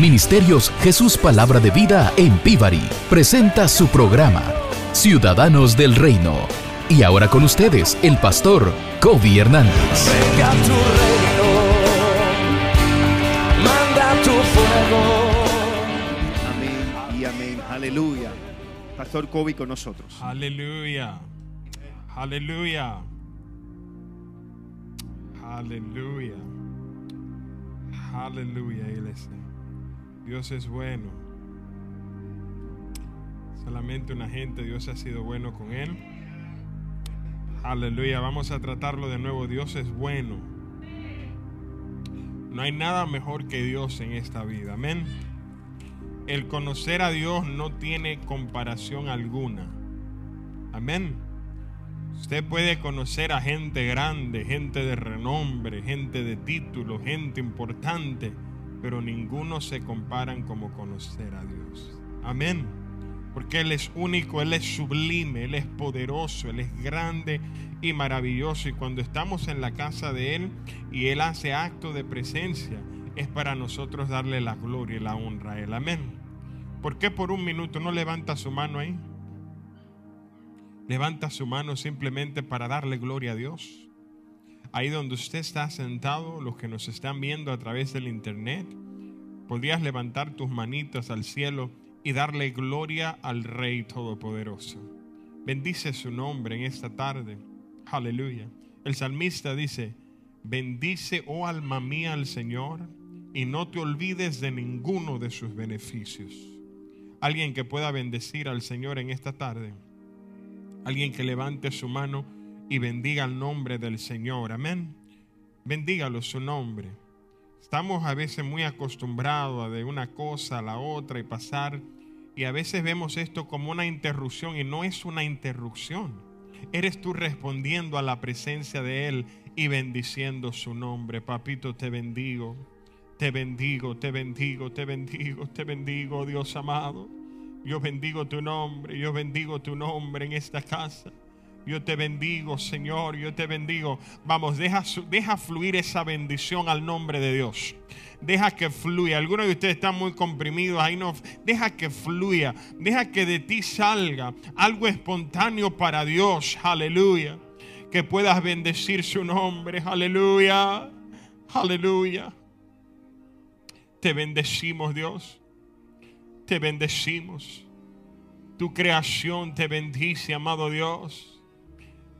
Ministerios Jesús Palabra de Vida en Pivari presenta su programa Ciudadanos del Reino. Y ahora con ustedes, el pastor Kobe Hernández. Venga tu reino, manda tu fuego. Amén y amén. Aleluya. Pastor Kobe con nosotros. Aleluya. Aleluya. Aleluya. Aleluya, iglesia. Dios es bueno. Solamente una gente, Dios ha sido bueno con él. Aleluya. Vamos a tratarlo de nuevo. Dios es bueno. No hay nada mejor que Dios en esta vida. Amén. El conocer a Dios no tiene comparación alguna. Amén. Usted puede conocer a gente grande, gente de renombre, gente de título, gente importante, pero ninguno se comparan como conocer a Dios. Amén. Porque Él es único, Él es sublime, Él es poderoso, Él es grande y maravilloso. Y cuando estamos en la casa de Él y Él hace acto de presencia, es para nosotros darle la gloria y la honra a Él. Amén. ¿Por qué por un minuto no levanta su mano ahí? Levanta su mano simplemente para darle gloria a Dios. Ahí donde usted está sentado, los que nos están viendo a través del internet, podrías levantar tus manitas al cielo y darle gloria al Rey Todopoderoso. Bendice su nombre en esta tarde. Aleluya. El salmista dice, bendice, oh alma mía, al Señor y no te olvides de ninguno de sus beneficios. Alguien que pueda bendecir al Señor en esta tarde. Alguien que levante su mano y bendiga el nombre del Señor. Amén. Bendígalo su nombre. Estamos a veces muy acostumbrados de una cosa a la otra y pasar. Y a veces vemos esto como una interrupción y no es una interrupción. Eres tú respondiendo a la presencia de Él y bendiciendo su nombre. Papito, te bendigo. Te bendigo, te bendigo, te bendigo, te bendigo, Dios amado. Yo bendigo tu nombre, yo bendigo tu nombre en esta casa. Yo te bendigo, Señor, yo te bendigo. Vamos, deja, deja fluir esa bendición al nombre de Dios. Deja que fluya. Algunos de ustedes están muy comprimidos, ahí no. Deja que fluya. Deja que de ti salga algo espontáneo para Dios. Aleluya. Que puedas bendecir su nombre. Aleluya. Aleluya. Te bendecimos, Dios. Te bendecimos. Tu creación te bendice, amado Dios.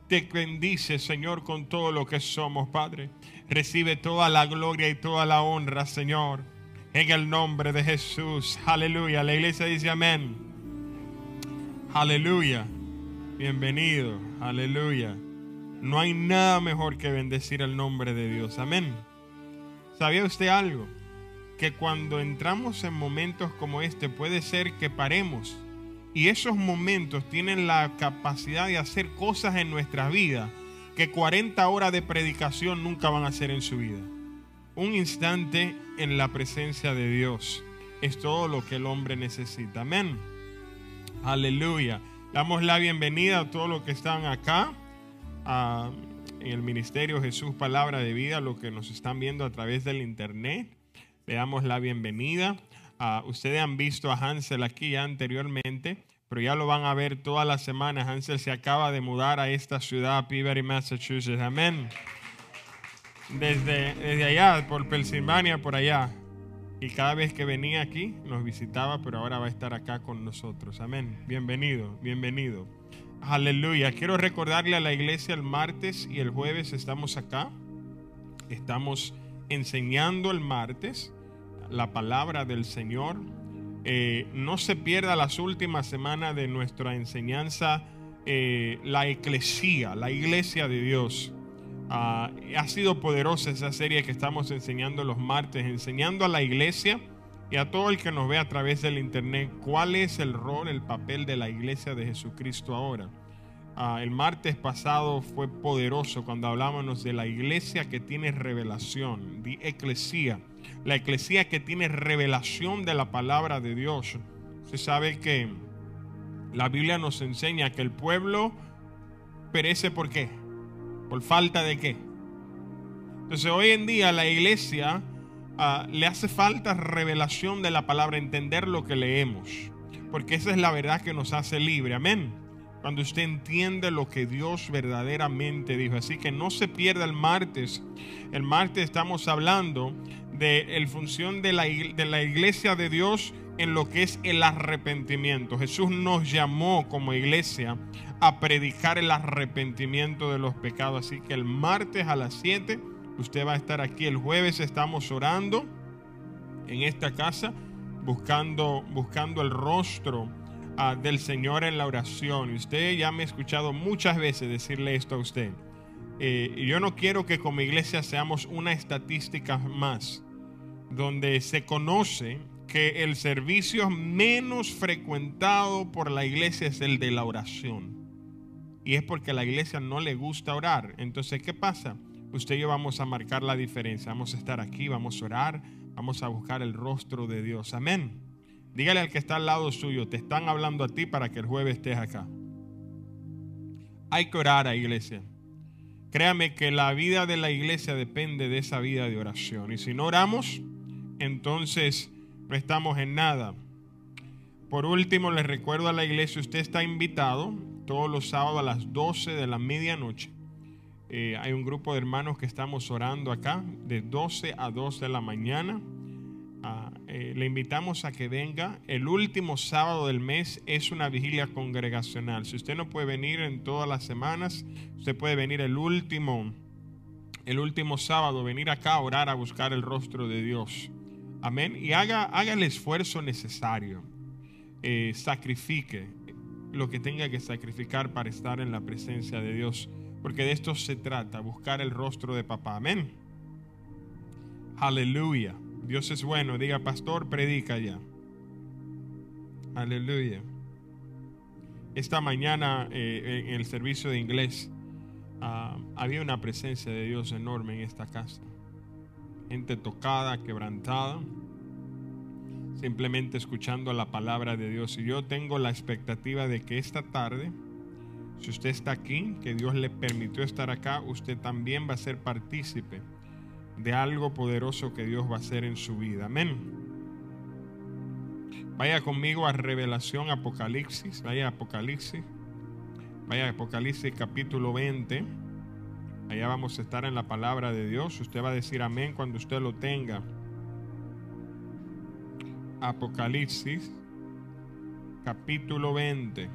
Te bendice, Señor, con todo lo que somos, Padre. Recibe toda la gloria y toda la honra, Señor. En el nombre de Jesús. Aleluya. La iglesia dice amén. Aleluya. Bienvenido. Aleluya. No hay nada mejor que bendecir el nombre de Dios. Amén. ¿Sabía usted algo? Que cuando entramos en momentos como este puede ser que paremos. Y esos momentos tienen la capacidad de hacer cosas en nuestra vida que 40 horas de predicación nunca van a hacer en su vida. Un instante en la presencia de Dios es todo lo que el hombre necesita. Amén. Aleluya. Damos la bienvenida a todos los que están acá en el Ministerio Jesús Palabra de Vida, los que nos están viendo a través del internet. Le damos la bienvenida. Uh, ustedes han visto a Hansel aquí anteriormente, pero ya lo van a ver todas las semanas. Hansel se acaba de mudar a esta ciudad, Peabody, Massachusetts. Amén. Desde, desde allá, por Pensilvania, por allá. Y cada vez que venía aquí, nos visitaba, pero ahora va a estar acá con nosotros. Amén. Bienvenido, bienvenido. Aleluya. Quiero recordarle a la iglesia el martes y el jueves estamos acá. Estamos enseñando el martes la palabra del Señor. Eh, no se pierda las últimas semanas de nuestra enseñanza, eh, la eclesía, la iglesia de Dios. Ah, ha sido poderosa esa serie que estamos enseñando los martes, enseñando a la iglesia y a todo el que nos ve a través del internet cuál es el rol, el papel de la iglesia de Jesucristo ahora. Ah, el martes pasado fue poderoso cuando hablábamos de la iglesia que tiene revelación, de eclesía la eclesía que tiene revelación de la palabra de Dios. Se sabe que la Biblia nos enseña que el pueblo perece por qué? Por falta de qué. Entonces hoy en día la iglesia ah, le hace falta revelación de la palabra, entender lo que leemos. Porque esa es la verdad que nos hace libre. Amén. Cuando usted entiende lo que Dios verdaderamente dijo. Así que no se pierda el martes. El martes estamos hablando de la función de la, de la iglesia de Dios en lo que es el arrepentimiento. Jesús nos llamó como iglesia a predicar el arrepentimiento de los pecados. Así que el martes a las 7 usted va a estar aquí. El jueves estamos orando en esta casa buscando, buscando el rostro ah, del Señor en la oración. Usted ya me ha escuchado muchas veces decirle esto a usted. Eh, yo no quiero que como iglesia seamos una estadística más, donde se conoce que el servicio menos frecuentado por la iglesia es el de la oración. Y es porque a la iglesia no le gusta orar. Entonces, ¿qué pasa? Usted y yo vamos a marcar la diferencia. Vamos a estar aquí, vamos a orar, vamos a buscar el rostro de Dios. Amén. Dígale al que está al lado suyo, te están hablando a ti para que el jueves estés acá. Hay que orar a iglesia. Créame que la vida de la iglesia depende de esa vida de oración. Y si no oramos, entonces no estamos en nada. Por último, les recuerdo a la iglesia, usted está invitado todos los sábados a las 12 de la medianoche. Eh, hay un grupo de hermanos que estamos orando acá de 12 a 2 de la mañana. Eh, le invitamos a que venga. El último sábado del mes es una vigilia congregacional. Si usted no puede venir en todas las semanas, usted puede venir el último, el último sábado, venir acá a orar, a buscar el rostro de Dios. Amén. Y haga, haga el esfuerzo necesario. Eh, sacrifique lo que tenga que sacrificar para estar en la presencia de Dios. Porque de esto se trata, buscar el rostro de papá. Amén. Aleluya. Dios es bueno. Diga, pastor, predica ya. Aleluya. Esta mañana eh, en el servicio de inglés ah, había una presencia de Dios enorme en esta casa. Gente tocada, quebrantada, simplemente escuchando la palabra de Dios. Y yo tengo la expectativa de que esta tarde, si usted está aquí, que Dios le permitió estar acá, usted también va a ser partícipe de algo poderoso que Dios va a hacer en su vida. Amén. Vaya conmigo a Revelación Apocalipsis. Vaya Apocalipsis. Vaya Apocalipsis capítulo 20. Allá vamos a estar en la palabra de Dios. Usted va a decir amén cuando usted lo tenga. Apocalipsis capítulo 20.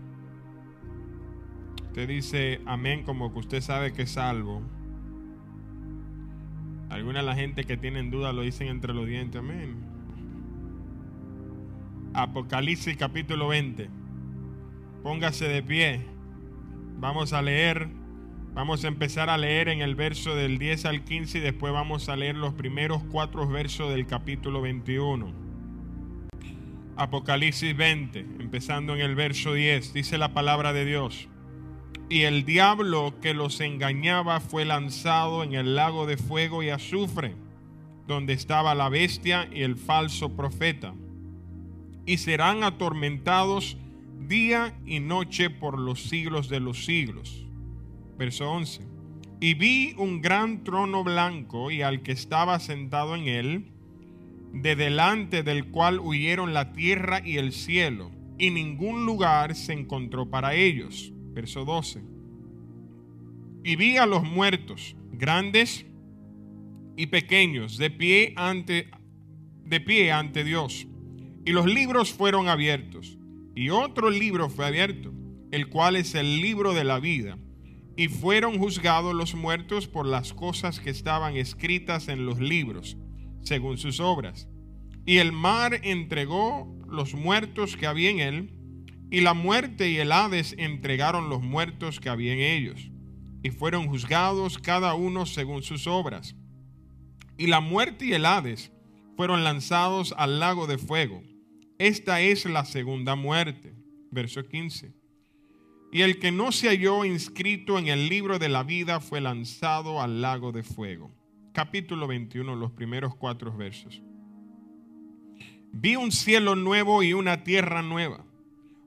Usted dice amén como que usted sabe que es salvo. Alguna de la gente que tienen duda lo dicen entre los dientes. Amén. Apocalipsis capítulo 20. Póngase de pie. Vamos a leer. Vamos a empezar a leer en el verso del 10 al 15 y después vamos a leer los primeros cuatro versos del capítulo 21. Apocalipsis 20, empezando en el verso 10, dice la palabra de Dios. Y el diablo que los engañaba fue lanzado en el lago de fuego y azufre, donde estaba la bestia y el falso profeta. Y serán atormentados día y noche por los siglos de los siglos. Verso 11. Y vi un gran trono blanco y al que estaba sentado en él, de delante del cual huyeron la tierra y el cielo, y ningún lugar se encontró para ellos. Verso 12. Y vi a los muertos, grandes y pequeños, de pie ante de pie ante Dios. Y los libros fueron abiertos. Y otro libro fue abierto, el cual es el libro de la vida. Y fueron juzgados los muertos por las cosas que estaban escritas en los libros, según sus obras. Y el mar entregó los muertos que había en él, y la muerte y el Hades entregaron los muertos que había en ellos, y fueron juzgados cada uno según sus obras. Y la muerte y el Hades fueron lanzados al lago de fuego. Esta es la segunda muerte. Verso 15. Y el que no se halló inscrito en el libro de la vida fue lanzado al lago de fuego. Capítulo 21, los primeros cuatro versos. Vi un cielo nuevo y una tierra nueva,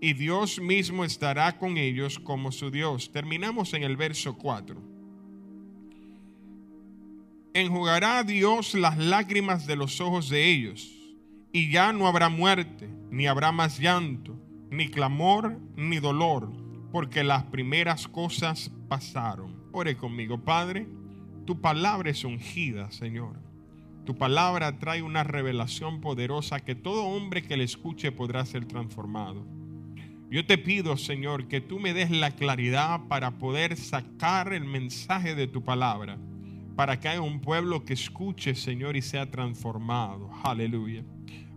y Dios mismo estará con ellos como su Dios. Terminamos en el verso 4. Enjugará Dios las lágrimas de los ojos de ellos, y ya no habrá muerte, ni habrá más llanto, ni clamor, ni dolor, porque las primeras cosas pasaron. Ore conmigo, Padre, tu palabra es ungida, Señor. Tu palabra trae una revelación poderosa que todo hombre que le escuche podrá ser transformado. Yo te pido, Señor, que tú me des la claridad para poder sacar el mensaje de tu palabra para que haya un pueblo que escuche, Señor, y sea transformado. Aleluya.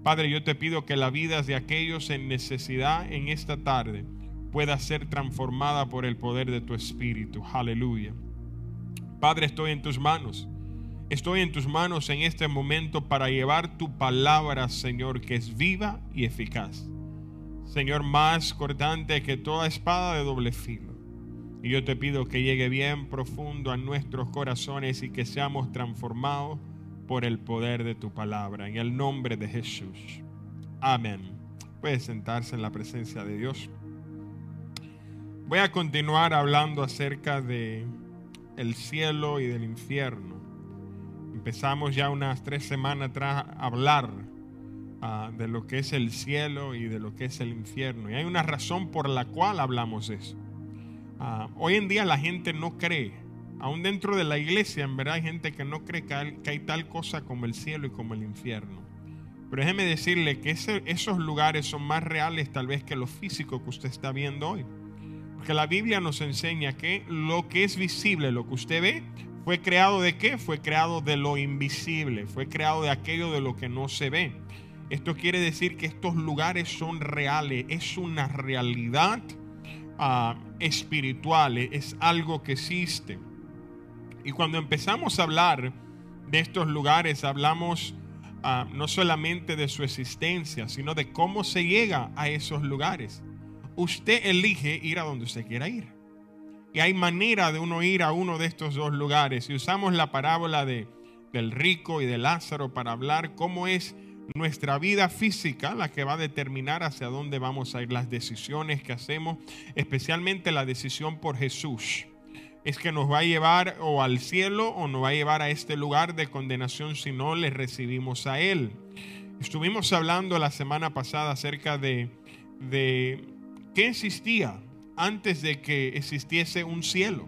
Padre, yo te pido que la vida de aquellos en necesidad en esta tarde pueda ser transformada por el poder de tu Espíritu. Aleluya. Padre, estoy en tus manos. Estoy en tus manos en este momento para llevar tu palabra, Señor, que es viva y eficaz. Señor, más cortante que toda espada de doble filo y yo te pido que llegue bien profundo a nuestros corazones y que seamos transformados por el poder de tu palabra. En el nombre de Jesús. Amén. Puede sentarse en la presencia de Dios. Voy a continuar hablando acerca de el cielo y del infierno. Empezamos ya unas tres semanas atrás a hablar ah, de lo que es el cielo y de lo que es el infierno. Y hay una razón por la cual hablamos de eso. Ah, hoy en día la gente no cree, aún dentro de la iglesia, en verdad hay gente que no cree que hay, tal cosa como el cielo y como el infierno. Pero déjeme decirle que esos lugares son más reales tal vez que lo físico que usted está viendo hoy. Porque la Biblia nos enseña que lo que es visible, lo que usted ve, fue creado de qué? Fue creado de lo invisible, fue creado de aquello de lo que no se ve. Esto quiere decir que estos lugares son reales, es una realidad Ah, espiritual, es algo que existe. Y cuando empezamos a hablar de estos lugares, hablamos ah, no solamente de su existencia, sino de cómo se llega a esos lugares. Usted elige ir a donde usted quiera ir. Y hay manera de uno ir a uno de estos dos lugares. Y usamos la parábola de, del rico y de Lázaro para hablar cómo es nuestra vida física la que va a determinar hacia dónde vamos a ir, las decisiones que hacemos, especialmente la decisión por Jesús. Es que nos va a llevar o al cielo o nos va a llevar a este lugar de condenación si no le recibimos a Él. Estuvimos hablando la semana pasada acerca de, de qué existía antes de que existiese un cielo,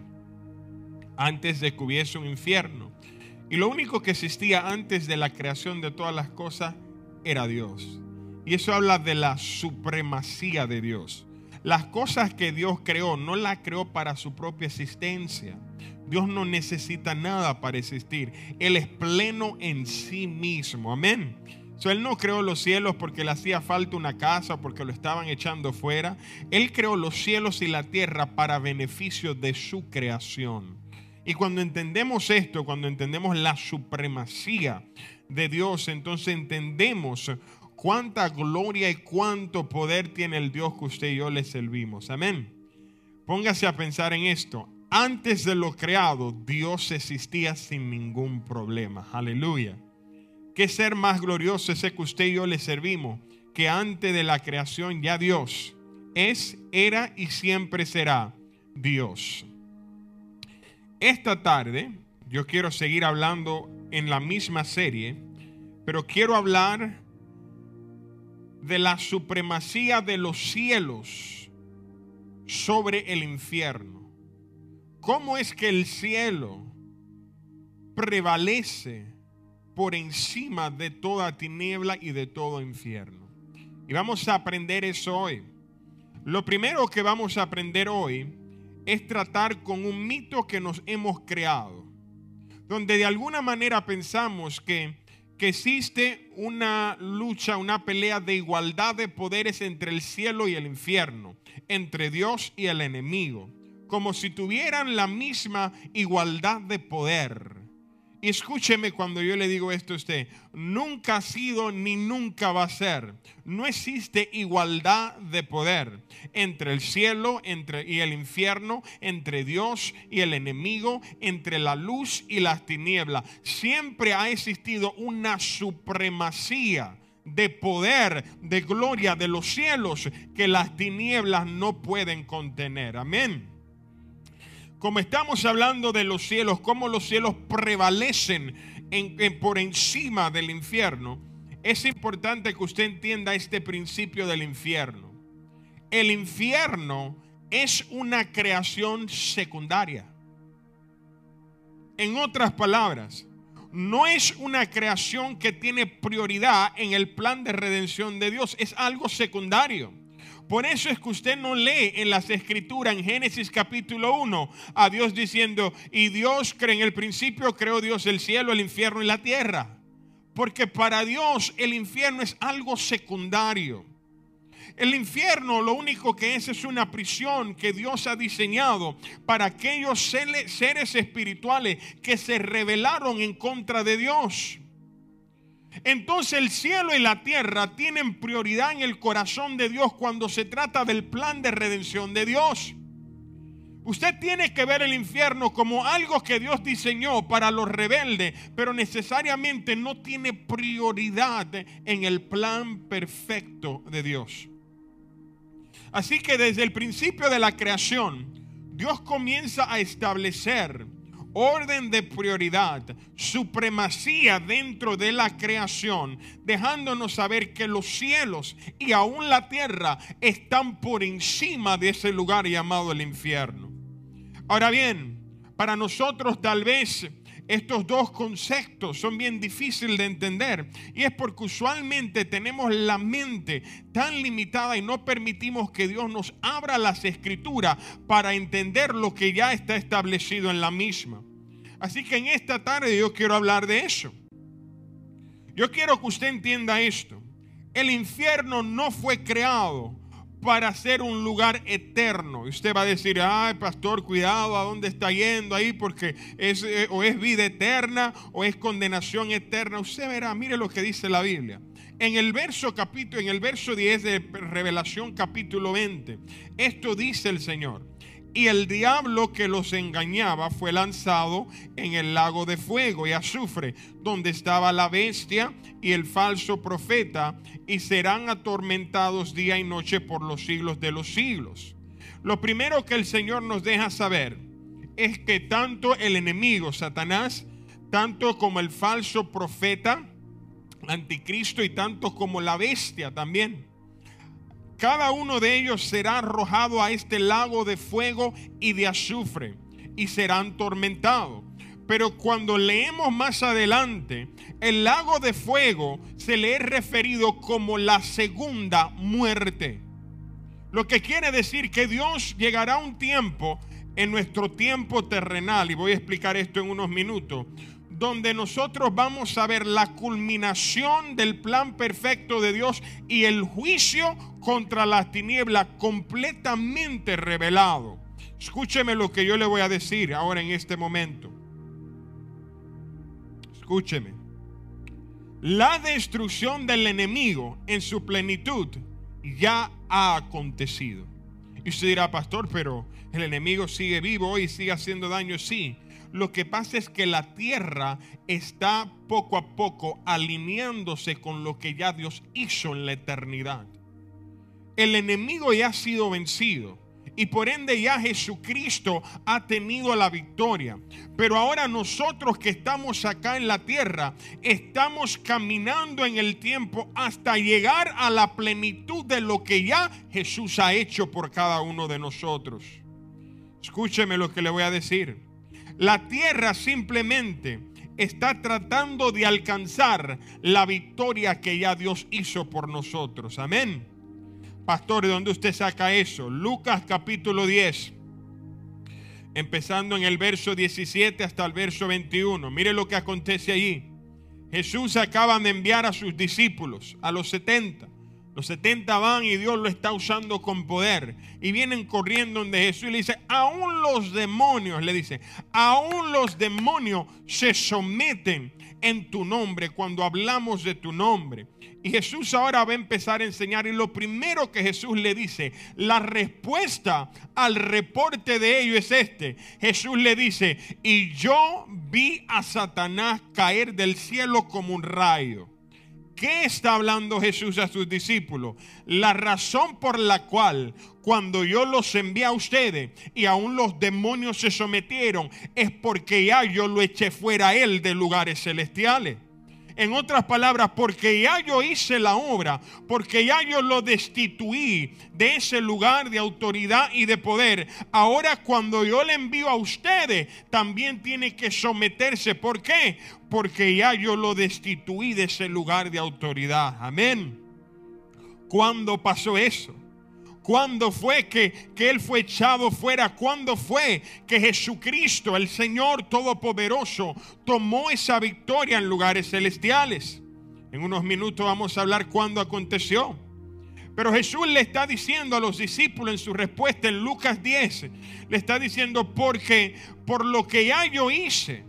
antes de que hubiese un infierno. Y lo único que existía antes de la creación de todas las cosas era Dios. Y eso habla de la supremacía de Dios. Las cosas que Dios creó no las creó para su propia existencia. Dios no necesita nada para existir. Él es pleno en sí mismo. Amén. él no creó los cielos porque le hacía falta una casa, porque lo estaban echando fuera. Él creó los cielos y la tierra para beneficio de su creación. Y cuando entendemos esto, cuando entendemos la supremacía de Dios, entonces entendemos cuánta gloria y cuánto poder tiene el Dios que usted y yo le servimos. Amén. Póngase a pensar en esto. Antes de lo creado, Dios existía sin ningún problema. Aleluya. ¿Qué ser más glorioso ese que usted y yo le servimos? Que antes de la creación ya Dios es, era y siempre será Dios. Esta tarde yo quiero seguir hablando en la misma serie, pero quiero hablar de la supremacía de los cielos sobre el infierno. ¿Cómo es que el cielo prevalece por encima de toda tiniebla y de todo infierno? Y vamos a aprender eso hoy. Lo primero que vamos a aprender hoy es tratar con un mito que nos hemos creado donde de alguna manera pensamos que, que existe una lucha, una pelea de igualdad de poderes entre el cielo y el infierno, entre Dios y el enemigo, como si tuvieran la misma igualdad de poder. Escúcheme cuando yo le digo esto a usted, nunca ha sido ni nunca va a ser. No existe igualdad de poder entre el cielo entre, y el infierno, entre Dios y el enemigo, entre la luz y las tinieblas. Siempre ha existido una supremacía de poder, de gloria de los cielos que las tinieblas no pueden contener. Amén como estamos hablando de los cielos, cómo los cielos prevalecen por encima del infierno, es importante que usted entienda este principio del infierno. El infierno es una creación secundaria. En otras palabras, no es una creación que tiene prioridad en el plan de redención de Dios, es algo secundario. Por eso es que usted no lee en las escrituras, en Génesis capítulo 1, a Dios diciendo, y Dios cree en el principio, creó Dios el cielo, el infierno y la tierra. Porque para Dios el infierno es algo secundario. El infierno lo único que es es una prisión que Dios ha diseñado para aquellos seres espirituales que se rebelaron en contra de Dios. Entonces el cielo y la tierra tienen prioridad en el corazón de Dios cuando se trata del plan de redención de Dios. Usted tiene que ver el infierno como algo que Dios diseñó para los rebeldes, pero necesariamente no tiene prioridad en el plan perfecto de Dios. Así que desde el principio de la creación, Dios comienza a establecer orden de prioridad, supremacía dentro de la creación, dejándonos saber que los cielos y aún la tierra están por encima de ese lugar llamado el infierno. Ahora bien, para nosotros tal vez estos dos conceptos son bien difíciles de entender y es porque usualmente tenemos la mente tan limitada y no permitimos que Dios nos abra las escrituras para entender lo que ya está establecido en la misma. Así que en esta tarde yo quiero hablar de eso. Yo quiero que usted entienda esto. El infierno no fue creado para ser un lugar eterno. Y usted va a decir, ay pastor, cuidado a dónde está yendo ahí porque es, eh, o es vida eterna o es condenación eterna. Usted verá, mire lo que dice la Biblia. En el verso capítulo, en el verso 10 de Revelación capítulo 20, esto dice el Señor. Y el diablo que los engañaba fue lanzado en el lago de fuego y azufre, donde estaba la bestia y el falso profeta, y serán atormentados día y noche por los siglos de los siglos. Lo primero que el Señor nos deja saber es que tanto el enemigo, Satanás, tanto como el falso profeta, anticristo y tanto como la bestia también, cada uno de ellos será arrojado a este lago de fuego y de azufre y serán tormentados. Pero cuando leemos más adelante, el lago de fuego se le es referido como la segunda muerte. Lo que quiere decir que Dios llegará un tiempo en nuestro tiempo terrenal, y voy a explicar esto en unos minutos, donde nosotros vamos a ver la culminación del plan perfecto de Dios y el juicio contra las tinieblas completamente revelado. Escúcheme lo que yo le voy a decir ahora en este momento. Escúcheme. La destrucción del enemigo en su plenitud ya ha acontecido. Y usted dirá, pastor, pero el enemigo sigue vivo y sigue haciendo daño. Sí, lo que pasa es que la tierra está poco a poco alineándose con lo que ya Dios hizo en la eternidad. El enemigo ya ha sido vencido y por ende ya Jesucristo ha tenido la victoria. Pero ahora nosotros que estamos acá en la tierra, estamos caminando en el tiempo hasta llegar a la plenitud de lo que ya Jesús ha hecho por cada uno de nosotros. Escúcheme lo que le voy a decir. La tierra simplemente está tratando de alcanzar la victoria que ya Dios hizo por nosotros. Amén. Pastor, ¿de dónde usted saca eso? Lucas capítulo 10, empezando en el verso 17 hasta el verso 21. Mire lo que acontece allí. Jesús acaba de enviar a sus discípulos, a los 70, Los 70 van y Dios lo está usando con poder. Y vienen corriendo donde Jesús y le dice, aún los demonios, le dice, aún los demonios se someten en tu nombre cuando hablamos de tu nombre. Y Jesús ahora va a empezar a enseñar y lo primero que Jesús le dice, la respuesta al reporte de ello es este. Jesús le dice, y yo vi a Satanás caer del cielo como un rayo. ¿Qué está hablando Jesús a sus discípulos? La razón por la cual cuando yo los envié a ustedes y aún los demonios se sometieron es porque ya yo lo eché fuera a él de lugares celestiales. En otras palabras, porque ya yo hice la obra, porque ya yo lo destituí de ese lugar de autoridad y de poder. Ahora cuando yo le envío a ustedes, también tiene que someterse. ¿Por qué? Porque ya yo lo destituí de ese lugar de autoridad. Amén. ¿Cuándo pasó eso? ¿Cuándo fue que, que, Él fue echado fuera? ¿Cuándo fue que Jesucristo, el Señor Todopoderoso, tomó esa victoria en lugares celestiales? En unos minutos vamos a hablar cuándo aconteció. Pero Jesús le está diciendo a los discípulos en su respuesta en Lucas 10, le está diciendo, porque por lo que ya yo hice,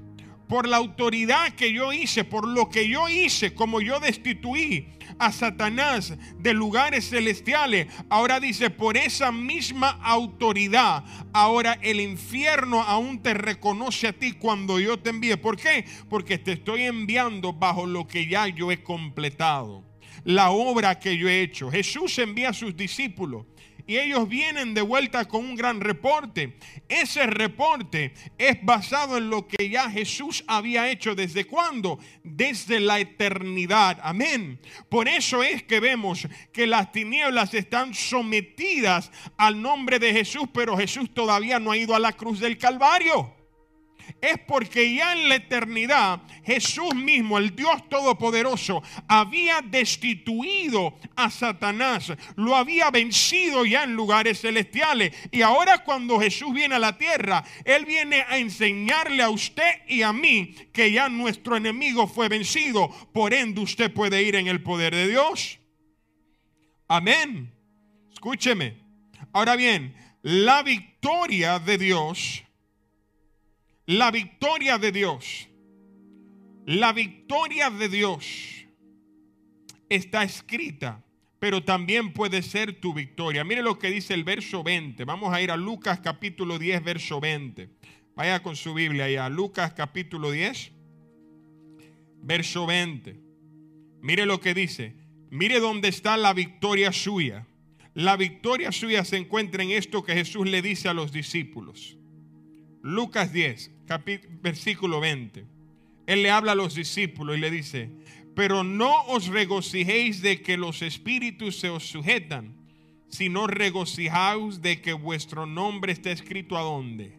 por la autoridad que yo hice, por lo que yo hice, como yo destituí a Satanás de lugares celestiales. Ahora dice, por esa misma autoridad, ahora el infierno aún te reconoce a ti cuando yo te envíe. ¿Por qué? Porque te estoy enviando bajo lo que ya yo he completado. La obra que yo he hecho. Jesús envía a sus discípulos y ellos vienen de vuelta con un gran reporte. Ese reporte es basado en lo que ya Jesús había hecho desde cuándo? Desde la eternidad. Amén. Por eso es que vemos que las tinieblas están sometidas al nombre de Jesús, pero Jesús todavía no ha ido a la cruz del Calvario es porque ya en la eternidad Jesús mismo, el Dios Todopoderoso, había destituido a Satanás, lo había vencido ya en lugares celestiales. Y ahora cuando Jesús viene a la tierra, Él viene a enseñarle a usted y a mí que ya nuestro enemigo fue vencido. Por ende usted puede ir en el poder de Dios. Amén. Escúcheme. Ahora bien, la victoria de Dios la victoria de Dios, la victoria de Dios está escrita, pero también puede ser tu victoria. Mire lo que dice el verso 20. Vamos a ir a Lucas capítulo 10, verso 20. Vaya con su Biblia allá. Lucas capítulo 10, verso 20. Mire lo que dice. Mire dónde está la victoria suya. La victoria suya se encuentra en esto que Jesús le dice a los discípulos. Lucas 10, versículo 20. Él le habla a los discípulos y le dice, pero no os regocijéis de que los espíritus se os sujetan, sino regocijaos de que vuestro nombre está escrito a dónde?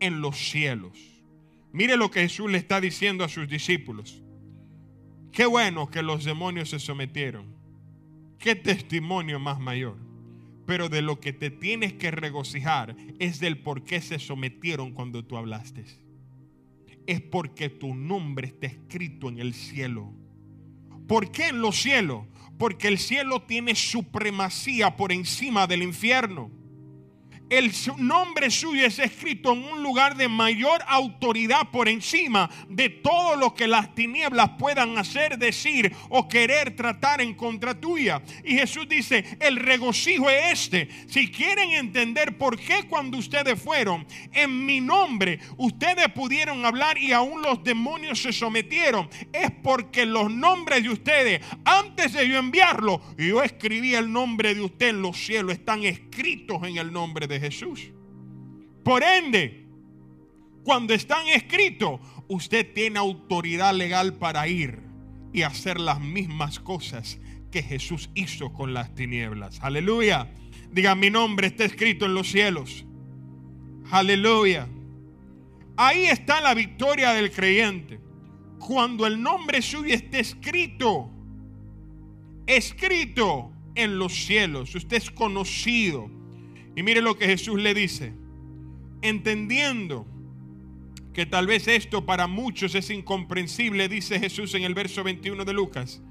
En los cielos. Mire lo que Jesús le está diciendo a sus discípulos. Qué bueno que los demonios se sometieron. Qué testimonio más mayor. Pero de lo que te tienes que regocijar es del por qué se sometieron cuando tú hablaste. Es porque tu nombre está escrito en el cielo. ¿Por qué en los cielos? Porque el cielo tiene supremacía por encima del infierno el nombre suyo es escrito en un lugar de mayor autoridad por encima de todo lo que las tinieblas puedan hacer, decir o querer tratar en contra tuya. Y Jesús dice, el regocijo es este. Si quieren entender por qué cuando ustedes fueron en mi nombre, ustedes pudieron hablar y aún los demonios se sometieron, es porque los nombres de ustedes, antes de yo enviarlo, yo escribí el nombre de usted en los cielos, están escritos en el nombre de Jesús. Por ende, cuando están escritos, usted tiene autoridad legal para ir y hacer las mismas cosas que Jesús hizo con las tinieblas. Aleluya. Diga, mi nombre está escrito en los cielos. Aleluya. Ahí está la victoria del creyente. Cuando el nombre suyo esté escrito, escrito en los cielos, usted es conocido y mire lo que Jesús le dice. Entendiendo que tal vez esto para muchos es incomprensible, dice Jesús en el verso 21 de Lucas.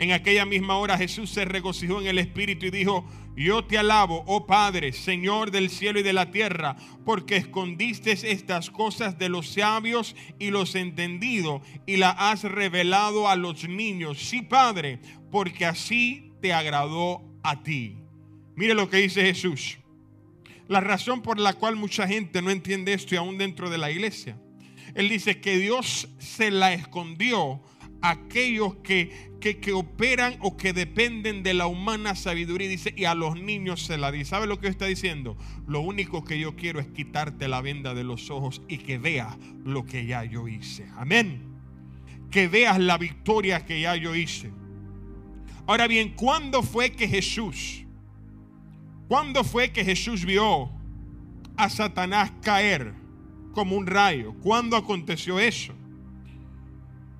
En aquella misma hora Jesús se regocijó en el Espíritu y dijo, yo te alabo, oh Padre, Señor del cielo y de la tierra, porque escondiste estas cosas de los sabios y los entendidos y las has revelado a los niños. Sí, Padre, porque así te agradó a ti. Mire lo que dice Jesús. La razón por la cual mucha gente no entiende esto y aún dentro de la iglesia. Él dice que Dios se la escondió a aquellos que que, operan o que dependen de la humana sabiduría. Dice, y a los niños se la dice. ¿Sabe lo que está diciendo? Lo único que yo quiero es quitarte la venda de los ojos y que veas lo que ya yo hice. Amén. Que veas la victoria que ya yo hice. Ahora bien, ¿cuándo fue que Jesús, cuándo fue que Jesús vio a Satanás caer como un rayo? ¿Cuándo aconteció eso?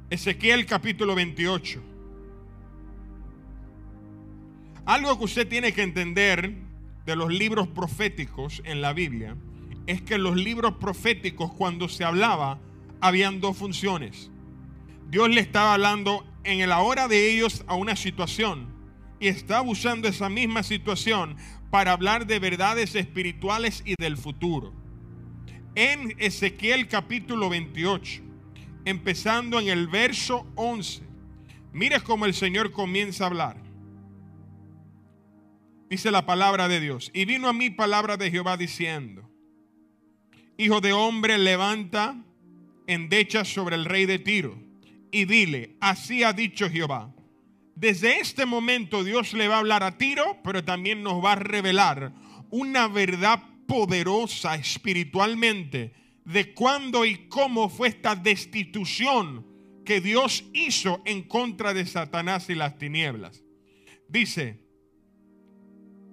Ezequiel capítulo 28. Algo que usted tiene que entender de los libros proféticos en la Biblia es que los libros proféticos cuando se hablaba habían dos funciones. Dios le estaba hablando en la hora de ellos a una situación y estaba usando esa misma situación para hablar de verdades espirituales y del futuro. En Ezequiel capítulo 28, empezando en el verso 11, mire cómo el Señor comienza a hablar. Dice la palabra de Dios. Y vino a mí palabra de Jehová diciendo, Hijo de hombre, levanta endecha sobre el rey de Tiro y dile, así ha dicho Jehová. Desde este momento Dios le va a hablar a Tiro, pero también nos va a revelar una verdad poderosa espiritualmente de cuándo y cómo fue esta destitución que Dios hizo en contra de Satanás y las tinieblas. Dice,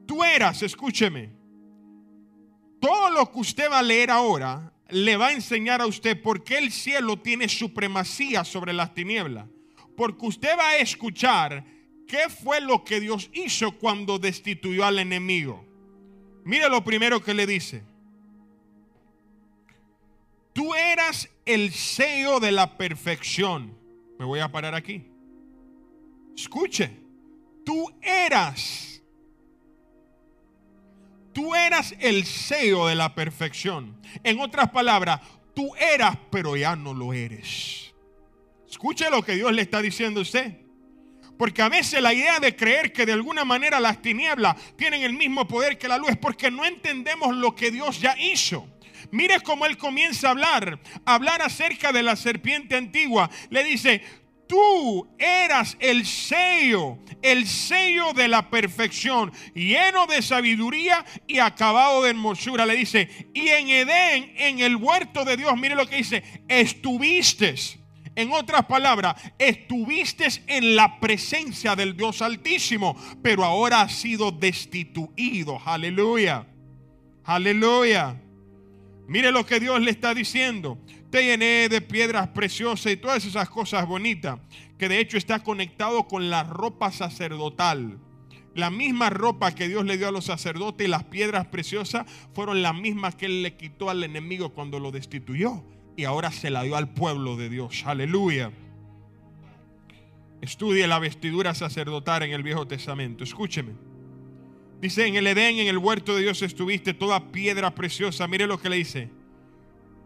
tú eras, escúcheme, todo lo que usted va a leer ahora le va a enseñar a usted por qué el cielo tiene supremacía sobre las tinieblas. Porque usted va a escuchar qué fue lo que Dios hizo cuando destituyó al enemigo. Mire lo primero que le dice. Tú eras el sello de la perfección. Me voy a parar aquí. Escuche, tú eras Tú eras el sello de la perfección. En otras palabras, tú eras, pero ya no lo eres. Escuche lo que Dios le está diciendo a usted. Porque a veces la idea de creer que de alguna manera las tinieblas tienen el mismo poder que la luz es porque no entendemos lo que Dios ya hizo. Mire cómo él comienza a hablar, hablar acerca de la serpiente antigua. Le dice, tú eras el sello, el sello de la perfección, lleno de sabiduría y acabado de hermosura. Le dice, y en Edén, en el huerto de Dios, mire lo que dice, estuviste. En otras palabras, estuviste en la presencia del Dios Altísimo, pero ahora has sido destituido. Aleluya. Aleluya. Mire lo que Dios le está diciendo te llené de piedras preciosas y todas esas cosas bonitas, que de hecho está conectado con la ropa sacerdotal. La misma ropa que Dios le dio a los sacerdotes y las piedras preciosas fueron las mismas que Él le quitó al enemigo cuando lo destituyó. Y ahora se la dio al pueblo de Dios. Aleluya. Estudie la vestidura sacerdotal en el Viejo Testamento. Escúcheme. Dice, en el Edén, en el huerto de Dios estuviste toda piedra preciosa. Mire lo que le dice.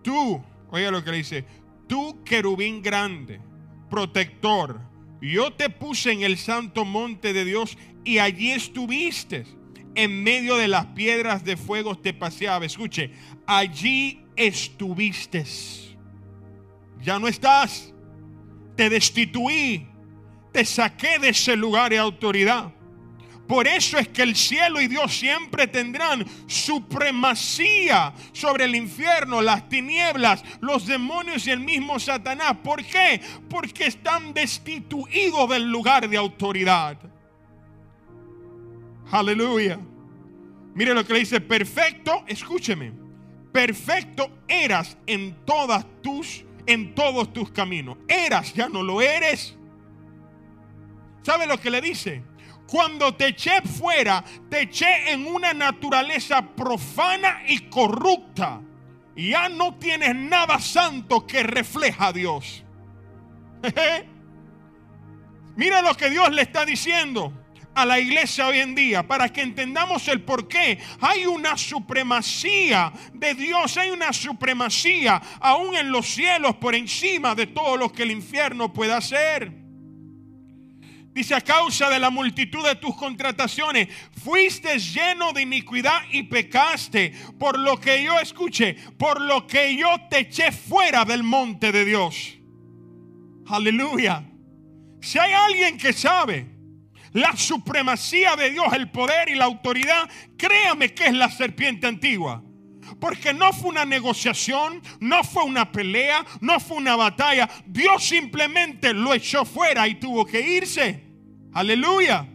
Tú Oiga lo que le dice. Tú, querubín grande, protector, yo te puse en el santo monte de Dios y allí estuviste. En medio de las piedras de fuego te paseaba. Escuche, allí estuviste. Ya no estás. Te destituí. Te saqué de ese lugar de autoridad. Por eso es que el cielo y Dios siempre tendrán supremacía sobre el infierno, las tinieblas, los demonios y el mismo Satanás. ¿Por qué? Porque están destituidos del lugar de autoridad. Aleluya. Mire lo que le dice, perfecto, escúcheme. Perfecto eras en todas tus todos tus caminos. Eras, ya no lo eres. ¿Sabe lo que le dice? Cuando te eché fuera, te eché en una naturaleza profana y corrupta. Ya no tienes nada santo que refleja a Dios. Mira lo que Dios le está diciendo a la iglesia hoy en día para que entendamos el por qué. Hay una supremacía de Dios, hay una supremacía aún en los cielos por encima de todo lo que el infierno pueda hacer. Dice, a causa de la multitud de tus contrataciones, fuiste lleno de iniquidad y pecaste, por lo que yo escuché, por lo que yo te eché fuera del monte de Dios. Aleluya. Si hay alguien que sabe la supremacía de Dios, el poder y la autoridad, créame que es la serpiente antigua. Porque no fue una negociación, no fue una pelea, no fue una batalla. Dios simplemente lo echó fuera y tuvo que irse. Aleluya.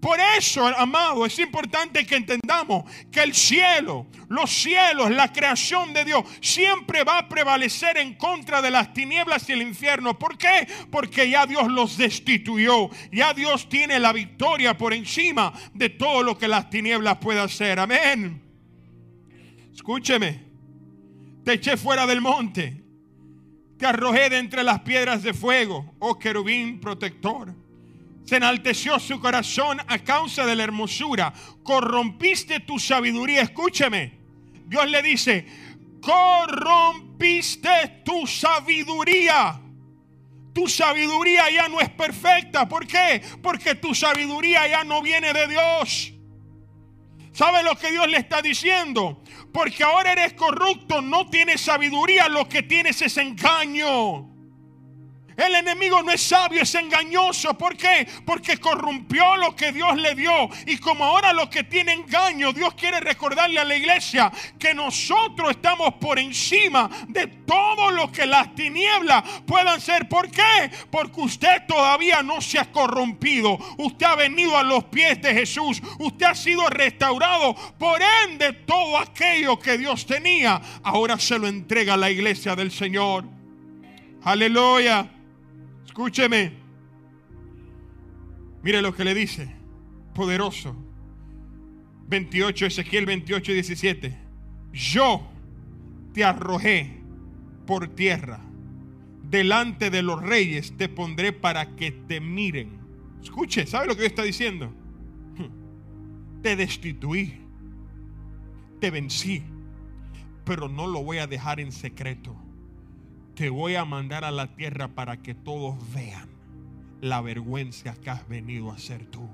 Por eso, amado, es importante que entendamos que el cielo, los cielos, la creación de Dios, siempre va a prevalecer en contra de las tinieblas y el infierno. ¿Por qué? Porque ya Dios los destituyó. Ya Dios tiene la victoria por encima de todo lo que las tinieblas puedan hacer. Amén. Escúcheme. Te eché fuera del monte. Te arrojé de entre las piedras de fuego, oh querubín protector. Se enalteció su corazón a causa de la hermosura. Corrompiste tu sabiduría. Escúcheme. Dios le dice, corrompiste tu sabiduría. Tu sabiduría ya no es perfecta. ¿Por qué? Porque tu sabiduría ya no viene de Dios. ¿Sabe lo que Dios le está diciendo? Porque ahora eres corrupto, no tienes sabiduría, lo que tienes es engaño. El enemigo no es sabio, es engañoso. ¿Por qué? Porque corrompió lo que Dios le dio. Y como ahora lo que tiene engaño, Dios quiere recordarle a la iglesia que nosotros estamos por encima de todo lo que las tinieblas puedan ser. ¿Por qué? Porque usted todavía no se ha corrompido. Usted ha venido a los pies de Jesús. Usted ha sido restaurado. Por ende, todo aquello que Dios tenía, ahora se lo entrega a la iglesia del Señor. Aleluya. Escúcheme. Mire lo que le dice. Poderoso. 28, Ezequiel 28 y 17. Yo te arrojé por tierra. Delante de los reyes te pondré para que te miren. Escuche, ¿sabe lo que está diciendo? Te destituí. Te vencí. Pero no lo voy a dejar en secreto te voy a mandar a la tierra para que todos vean la vergüenza que has venido a ser tú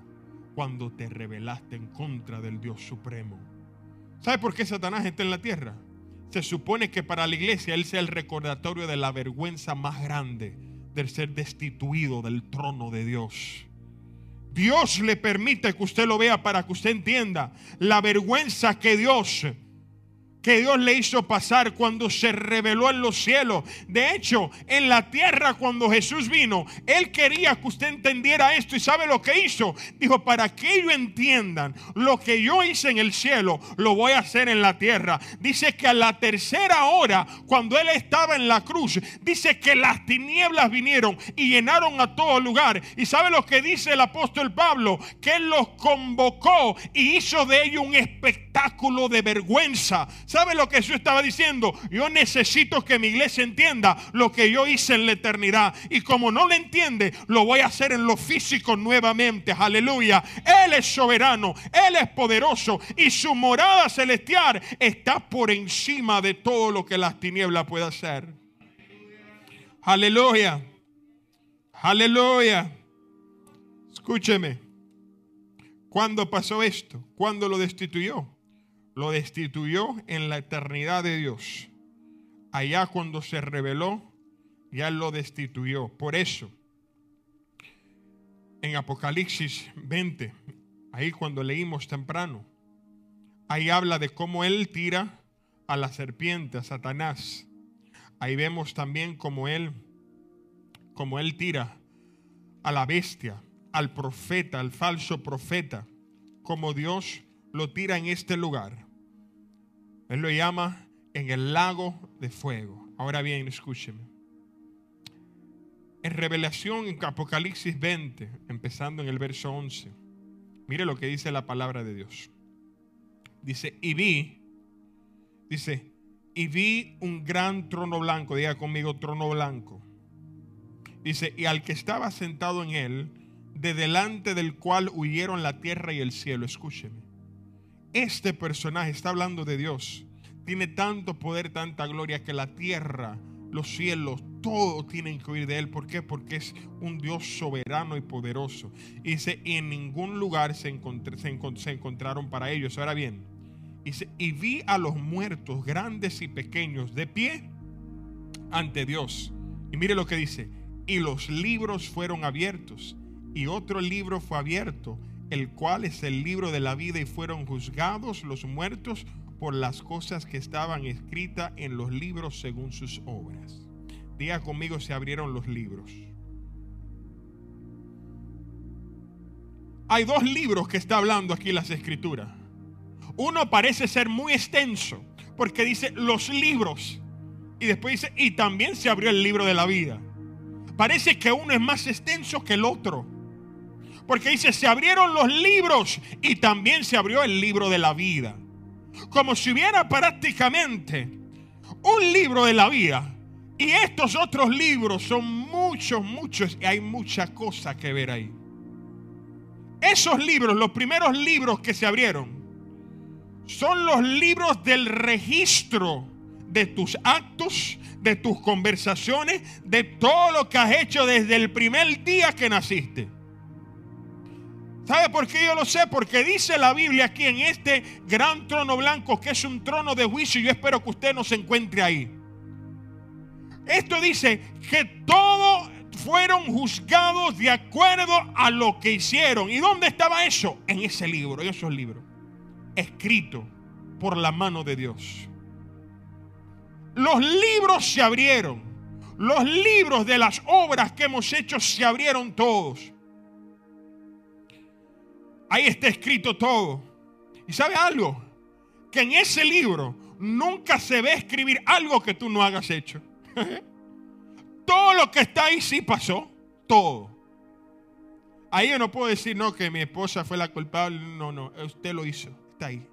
cuando te rebelaste en contra del Dios Supremo. ¿Sabe por qué Satanás está en la tierra? Se supone que para la iglesia él sea el recordatorio de la vergüenza más grande del ser destituido del trono de Dios. Dios le permite que usted lo vea para que usted entienda la vergüenza que Dios que Dios le hizo pasar cuando se reveló en los cielos. De hecho, en la tierra cuando Jesús vino, Él quería que usted entendiera esto y sabe lo que hizo. Dijo, para que ellos entiendan lo que yo hice en el cielo, lo voy a hacer en la tierra. Dice que a la tercera hora, cuando Él estaba en la cruz, dice que las tinieblas vinieron y llenaron a todo lugar. Y sabe lo que dice el apóstol Pablo, que Él los convocó y hizo de ellos un espectáculo de vergüenza. ¿Sabe lo que Jesús estaba diciendo? Yo necesito que mi iglesia entienda lo que yo hice en la eternidad. Y como no lo entiende, lo voy a hacer en lo físico nuevamente. Aleluya. Él es soberano, Él es poderoso y su morada celestial está por encima de todo lo que las tinieblas puede hacer. Aleluya. Aleluya. Escúcheme. ¿Cuándo pasó esto? ¿Cuándo lo destituyó? Lo destituyó en la eternidad de Dios. Allá cuando se reveló, ya lo destituyó. Por eso, en Apocalipsis 20, ahí cuando leímos temprano, ahí habla de cómo él tira a la serpiente, a Satanás. Ahí vemos también cómo él, como él tira a la bestia, al profeta, al falso profeta, como Dios lo tira en este lugar. Él lo llama en el lago de fuego. Ahora bien, escúcheme. En Revelación, en Apocalipsis 20, empezando en el verso 11, mire lo que dice la palabra de Dios. Dice, y vi, dice, y vi un gran trono blanco, diga conmigo trono blanco. Dice, y al que estaba sentado en él, de delante del cual huyeron la tierra y el cielo. Escúcheme. Este personaje está hablando de Dios. Tiene tanto poder, tanta gloria que la tierra, los cielos, todo tienen que huir de él. ¿Por qué? Porque es un Dios soberano y poderoso. Y dice, en ningún lugar se, encontr- se encon- se encontraron para ellos. Ahora bien, dice, y vi a los muertos, grandes y pequeños, de pie ante Dios. Y mire lo que dice, y los libros fueron abiertos, y otro libro fue abierto, el cual es el libro de la vida, y fueron juzgados los muertos por las cosas que estaban escritas en los libros según sus obras. Diga conmigo, se abrieron los libros. Hay dos libros que está hablando aquí las escrituras. Uno parece ser muy extenso, porque dice los libros. Y después dice, y también se abrió el libro de la vida. Parece que uno es más extenso que el otro. Porque dice, se abrieron los libros y también se abrió el libro de la vida. Como si hubiera prácticamente un libro de la vida. Y estos otros libros son muchos, muchos. Y hay mucha cosa que ver ahí. Esos libros, los primeros libros que se abrieron, son los libros del registro de tus actos, de tus conversaciones, de todo lo que has hecho desde el primer día que naciste. ¿Sabe por qué yo lo sé? Porque dice la Biblia aquí en este gran trono blanco que es un trono de juicio y yo espero que usted no se encuentre ahí. Esto dice que todos fueron juzgados de acuerdo a lo que hicieron. ¿Y dónde estaba eso? En ese libro, en esos libros. Escrito por la mano de Dios. Los libros se abrieron. Los libros de las obras que hemos hecho se abrieron todos. Ahí está escrito todo. ¿Y sabe algo? Que en ese libro nunca se ve escribir algo que tú no hagas hecho. todo lo que está ahí sí pasó. Todo. Ahí yo no puedo decir, no, que mi esposa fue la culpable. No, no, usted lo hizo. Está ahí.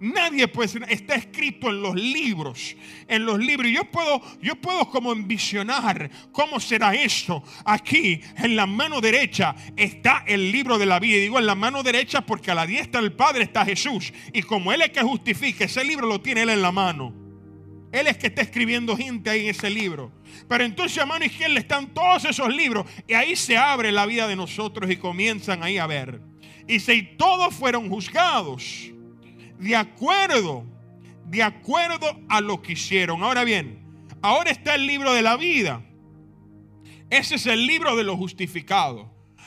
Nadie puede decir, está escrito en los libros, en los libros. Yo puedo, yo puedo como envisionar cómo será eso. Aquí, en la mano derecha, está el libro de la vida. Y digo en la mano derecha porque a la diestra del Padre está Jesús. Y como Él es que justifica, ese libro lo tiene Él en la mano. Él es que está escribiendo gente ahí en ese libro. Pero entonces a mano izquierda están todos esos libros. Y ahí se abre la vida de nosotros y comienzan ahí a ver. Y si todos fueron juzgados de acuerdo, de acuerdo a lo que hicieron. Ahora bien, ahora está el libro de la vida. Ese es el libro de los justificados.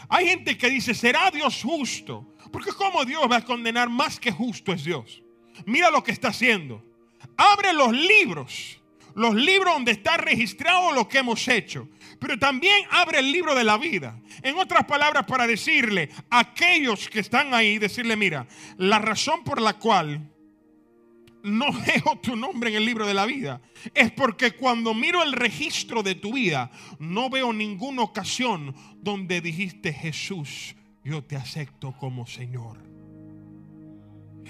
Hay gente que dice, ¿será Dios justo? Porque como Dios va a condenar más que justo es Dios. Mira lo que está haciendo. Abre los libros. Los libros donde está registrado lo que hemos hecho. Pero también abre el libro de la vida. En otras palabras, para decirle a aquellos que están ahí, decirle, mira, la razón por la cual no veo tu nombre en el libro de la vida es porque cuando miro el registro de tu vida, no veo ninguna ocasión donde dijiste, Jesús, yo te acepto como Señor.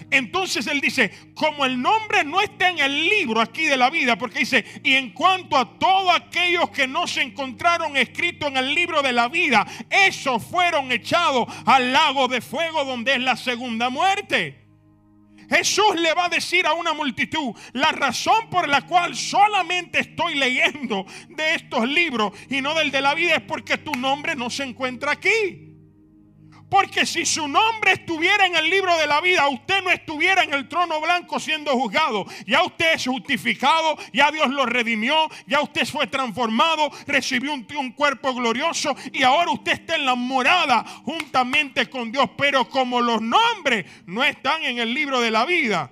Entonces él dice, como el nombre no está en el libro aquí de la vida, porque dice, y en cuanto a todos aquellos que no se encontraron escritos en el libro de la vida, esos fueron echados al lago de fuego donde es la segunda muerte. Jesús le va a decir a una multitud, la razón por la cual solamente estoy leyendo de estos libros y no del de la vida es porque tu nombre no se encuentra aquí. Porque si su nombre estuviera en el libro de la vida, usted no estuviera en el trono blanco siendo juzgado. Ya usted es justificado, ya Dios lo redimió, ya usted fue transformado, recibió un, cuerpo glorioso y ahora usted está en la morada juntamente con Dios. Pero como los nombres no están en el libro de la vida,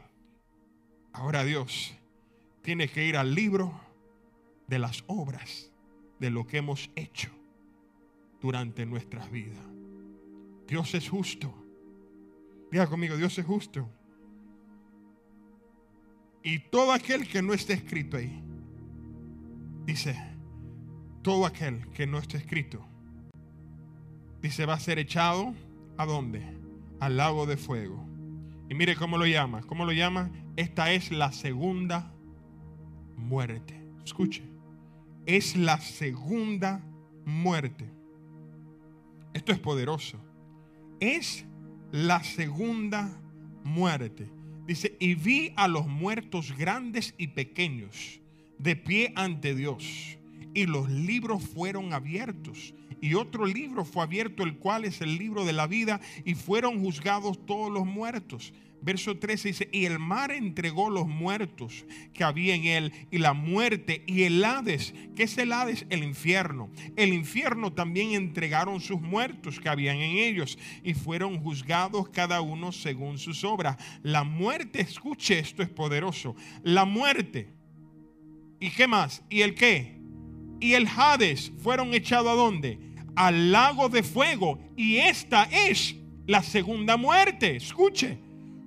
ahora Dios tiene que ir al libro de las obras, de lo que hemos hecho durante nuestras vidas. Dios es justo. Diga conmigo, Dios es justo. Y todo aquel que no esté escrito ahí, dice, todo aquel que no esté escrito, dice, va a ser echado a dónde? Al lago de fuego. Y mire cómo lo llama. ¿Cómo lo llama? Esta es la segunda muerte. Escuche. es la segunda muerte. Esto es poderoso. Es la segunda muerte. Dice, y vi a los muertos grandes y pequeños de pie ante Dios. Y los libros fueron abiertos. Y otro libro fue abierto, el cual es el libro de la vida. Y fueron juzgados todos los muertos verso 13 dice, y el mar entregó los muertos que había en él, y la muerte y el Hades. ¿Qué es el Hades? El infierno. El infierno también entregaron sus muertos que habían en ellos, y fueron juzgados cada uno según sus obras. La muerte, escuche, esto es poderoso. La muerte. ¿Y qué más? ¿Y el qué? Y el Hades fueron echados a dónde? Al lago de fuego. Y esta es la segunda muerte. Escuche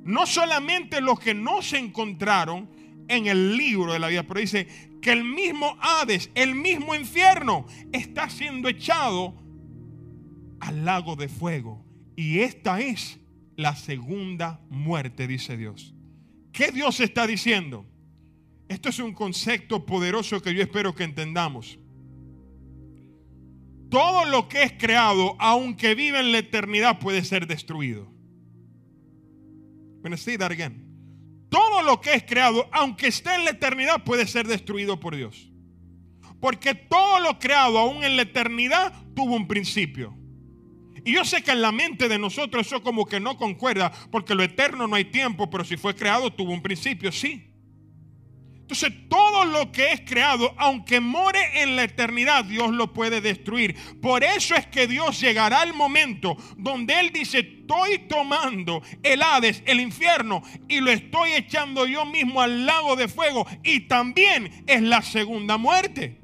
no solamente los que no se encontraron en el libro de la vida, pero dice que el mismo Hades, el mismo infierno, está siendo echado al lago de fuego. Y esta es la segunda muerte, dice Dios. ¿Qué Dios está diciendo? Esto es un concepto poderoso que yo espero que entendamos. Todo lo que es creado, aunque vive en la eternidad, puede ser destruido. Todo lo que es creado, aunque esté en la eternidad, puede ser destruido por Dios. Porque todo lo creado, aún en la eternidad, tuvo un principio. Y yo sé que en la mente de nosotros eso como que no concuerda, porque lo eterno no hay tiempo, pero si fue creado tuvo un principio, sí. Entonces todo lo que es creado, aunque more en la eternidad, Dios lo puede destruir. Por eso es que Dios llegará al momento donde Él dice, estoy tomando el Hades, el infierno, y lo estoy echando yo mismo al lago de fuego. Y también es la segunda muerte.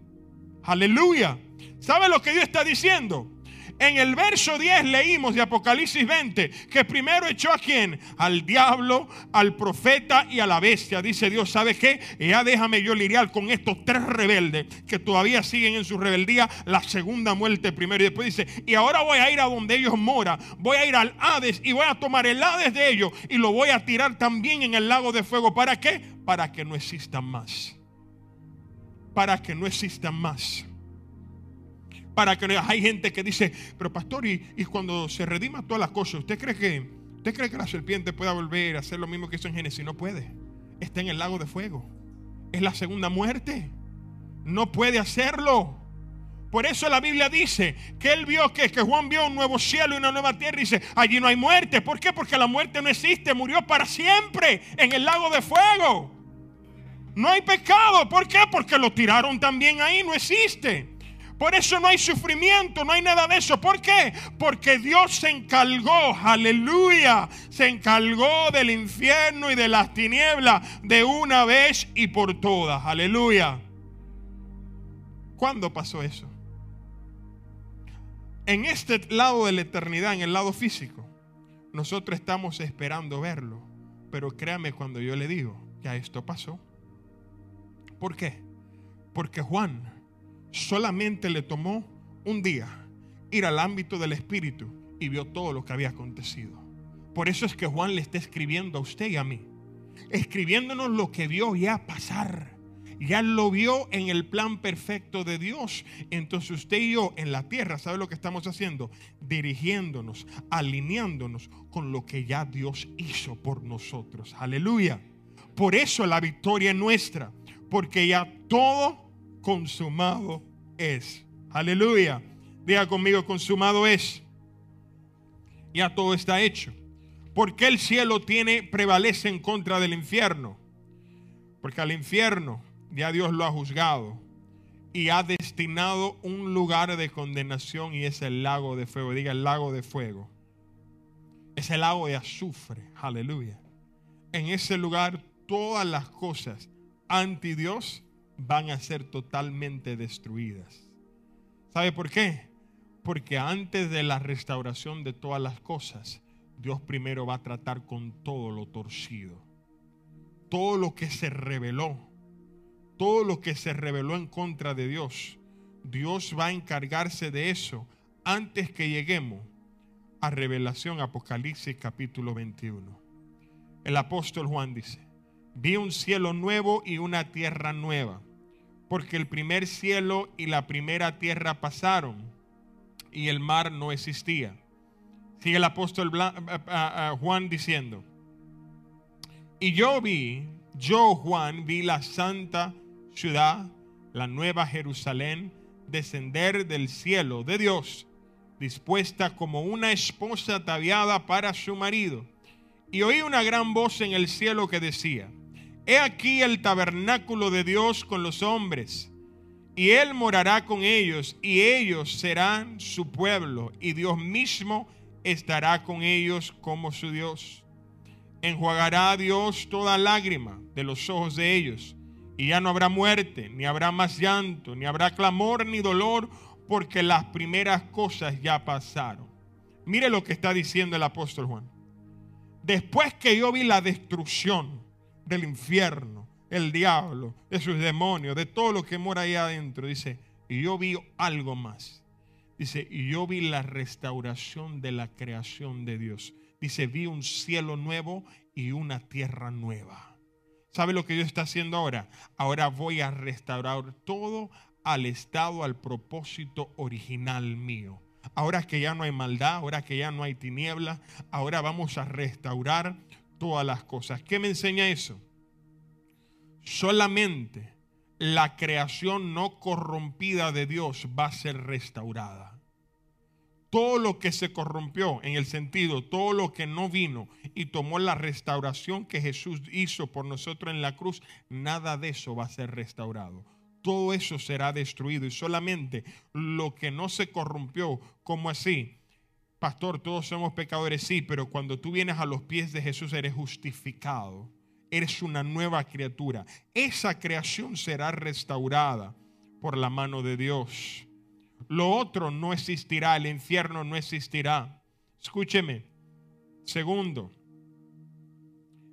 Aleluya. ¿Sabe lo que Dios está diciendo? En el verso 10 leímos de Apocalipsis 20 que primero echó a quién? Al diablo, al profeta y a la bestia. Dice Dios, ¿sabe qué? Ya déjame yo lidiar con estos tres rebeldes que todavía siguen en su rebeldía la segunda muerte primero. Y después dice, y ahora voy a ir a donde ellos moran. Voy a ir al Hades y voy a tomar el Hades de ellos y lo voy a tirar también en el lago de fuego. ¿Para qué? Para que no existan más. Para que no existan más para que hay gente que dice, pero pastor, y, cuando se redima todas las cosas, ¿usted cree que usted cree que la serpiente pueda volver a hacer lo mismo que hizo en Génesis? No puede. Está en el lago de fuego. Es la segunda muerte. No puede hacerlo. Por eso la Biblia dice que él vio que, que Juan vio un nuevo cielo y una nueva tierra y dice, allí no hay muerte. ¿Por qué? Porque la muerte no existe, murió para siempre en el lago de fuego. No hay pecado. ¿Por qué? Porque lo tiraron también ahí, no existe. Por eso no hay sufrimiento, no hay nada de eso. ¿Por qué? Porque Dios se encargó, aleluya, se encargó del infierno y de las tinieblas de una vez y por todas, aleluya. ¿Cuándo pasó eso? En este lado de la eternidad, en el lado físico, nosotros estamos esperando verlo. Pero créame cuando yo le digo que a esto pasó. ¿Por qué? Porque Juan solamente le tomó un día ir al ámbito del Espíritu y vio todo lo que había acontecido. Por eso es que Juan le está escribiendo a usted y a mí, escribiéndonos lo que vio ya pasar. Ya lo vio en el plan perfecto de Dios. Entonces usted y yo en la tierra, ¿sabe lo que estamos haciendo? Dirigiéndonos, alineándonos con lo que ya Dios hizo por nosotros. Aleluya. Por eso la victoria es nuestra. Porque ya todo consumado es. Aleluya. Diga conmigo, consumado es. Ya todo está hecho. porque el cielo tiene, prevalece en contra del infierno? Porque al infierno ya Dios lo ha juzgado y ha destinado un lugar de condenación y es el lago de fuego. Diga el lago de fuego. Es el lago de azufre. Aleluya. En ese lugar todas las cosas anti Dios van a ser totalmente destruidas. ¿Sabe por qué? Porque antes de la restauración de todas las cosas, Dios primero va a tratar con todo lo torcido. Todo lo que se reveló, todo lo que se reveló en contra de Dios, Dios va a encargarse de eso antes que lleguemos a revelación Apocalipsis capítulo 21. El apóstol Juan dice, vi un cielo nuevo y una tierra nueva porque el primer cielo y la primera tierra pasaron y el mar no existía. Sigue el apóstol Juan diciendo, y yo vi, yo Juan, vi la santa ciudad, la nueva Jerusalén, descender del cielo de Dios, dispuesta como una esposa ataviada para su marido. Y oí una gran voz en el cielo que decía, He aquí el tabernáculo de Dios con los hombres, y Él morará con ellos, y ellos serán su pueblo, y Dios mismo estará con ellos como su Dios. Enjuagará a Dios toda lágrima de los ojos de ellos, y ya no habrá muerte, ni habrá más llanto, ni habrá clamor ni dolor, porque las primeras cosas ya pasaron. Mire lo que está diciendo el apóstol Juan. Después que yo vi la destrucción del infierno, el diablo, de sus demonios, de todo lo que mora ahí adentro, dice, y yo vi algo más. Dice, y yo vi la restauración de la creación de Dios. Dice, vi un cielo nuevo y una tierra nueva. ¿Sabe lo que Dios está haciendo ahora? Ahora voy a restaurar todo al estado, al propósito original mío. Ahora que ya no hay maldad, ahora que ya no hay tiniebla, ahora vamos a restaurar todas las cosas. ¿Qué me enseña eso? Solamente la creación no corrompida de Dios va a ser restaurada. Todo lo que se corrompió, en el sentido, todo lo que no vino y tomó la restauración que Jesús hizo por nosotros en la cruz, nada de eso va a ser restaurado. Todo eso será destruido y solamente lo que no se corrompió, como así, pastor, todos somos pecadores, sí, pero cuando tú vienes a los pies de Jesús eres justificado, eres una nueva criatura. Esa creación será restaurada por la mano de Dios. Lo otro no existirá, el infierno no existirá. Escúcheme. Segundo,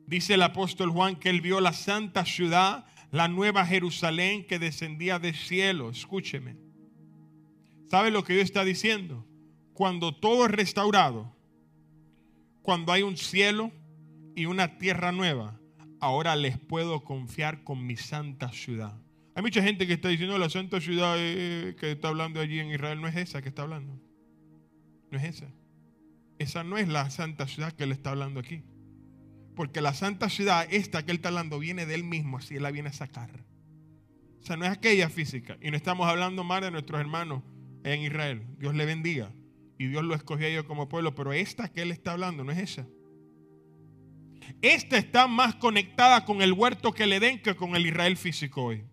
dice el apóstol Juan que él vio la santa ciudad, la nueva Jerusalén que descendía del cielo. Escúcheme. ¿Sabe lo que Dios está diciendo? Cuando todo es restaurado, cuando hay un cielo y una tierra nueva, ahora les puedo confiar con mi santa ciudad. Hay mucha gente que está diciendo la santa ciudad eh, que está hablando allí en Israel no es esa que está hablando. No es esa. Esa no es la santa ciudad que él está hablando aquí. Porque la santa ciudad, esta que él está hablando, viene de él mismo, así él la viene a sacar. O sea, no es aquella física. Y no estamos hablando más de nuestros hermanos en Israel. Dios le bendiga. Y Dios lo escogió a ellos como pueblo. Pero esta que él está hablando no es esa. Esta está más conectada con el huerto que le den que con el Israel físico hoy.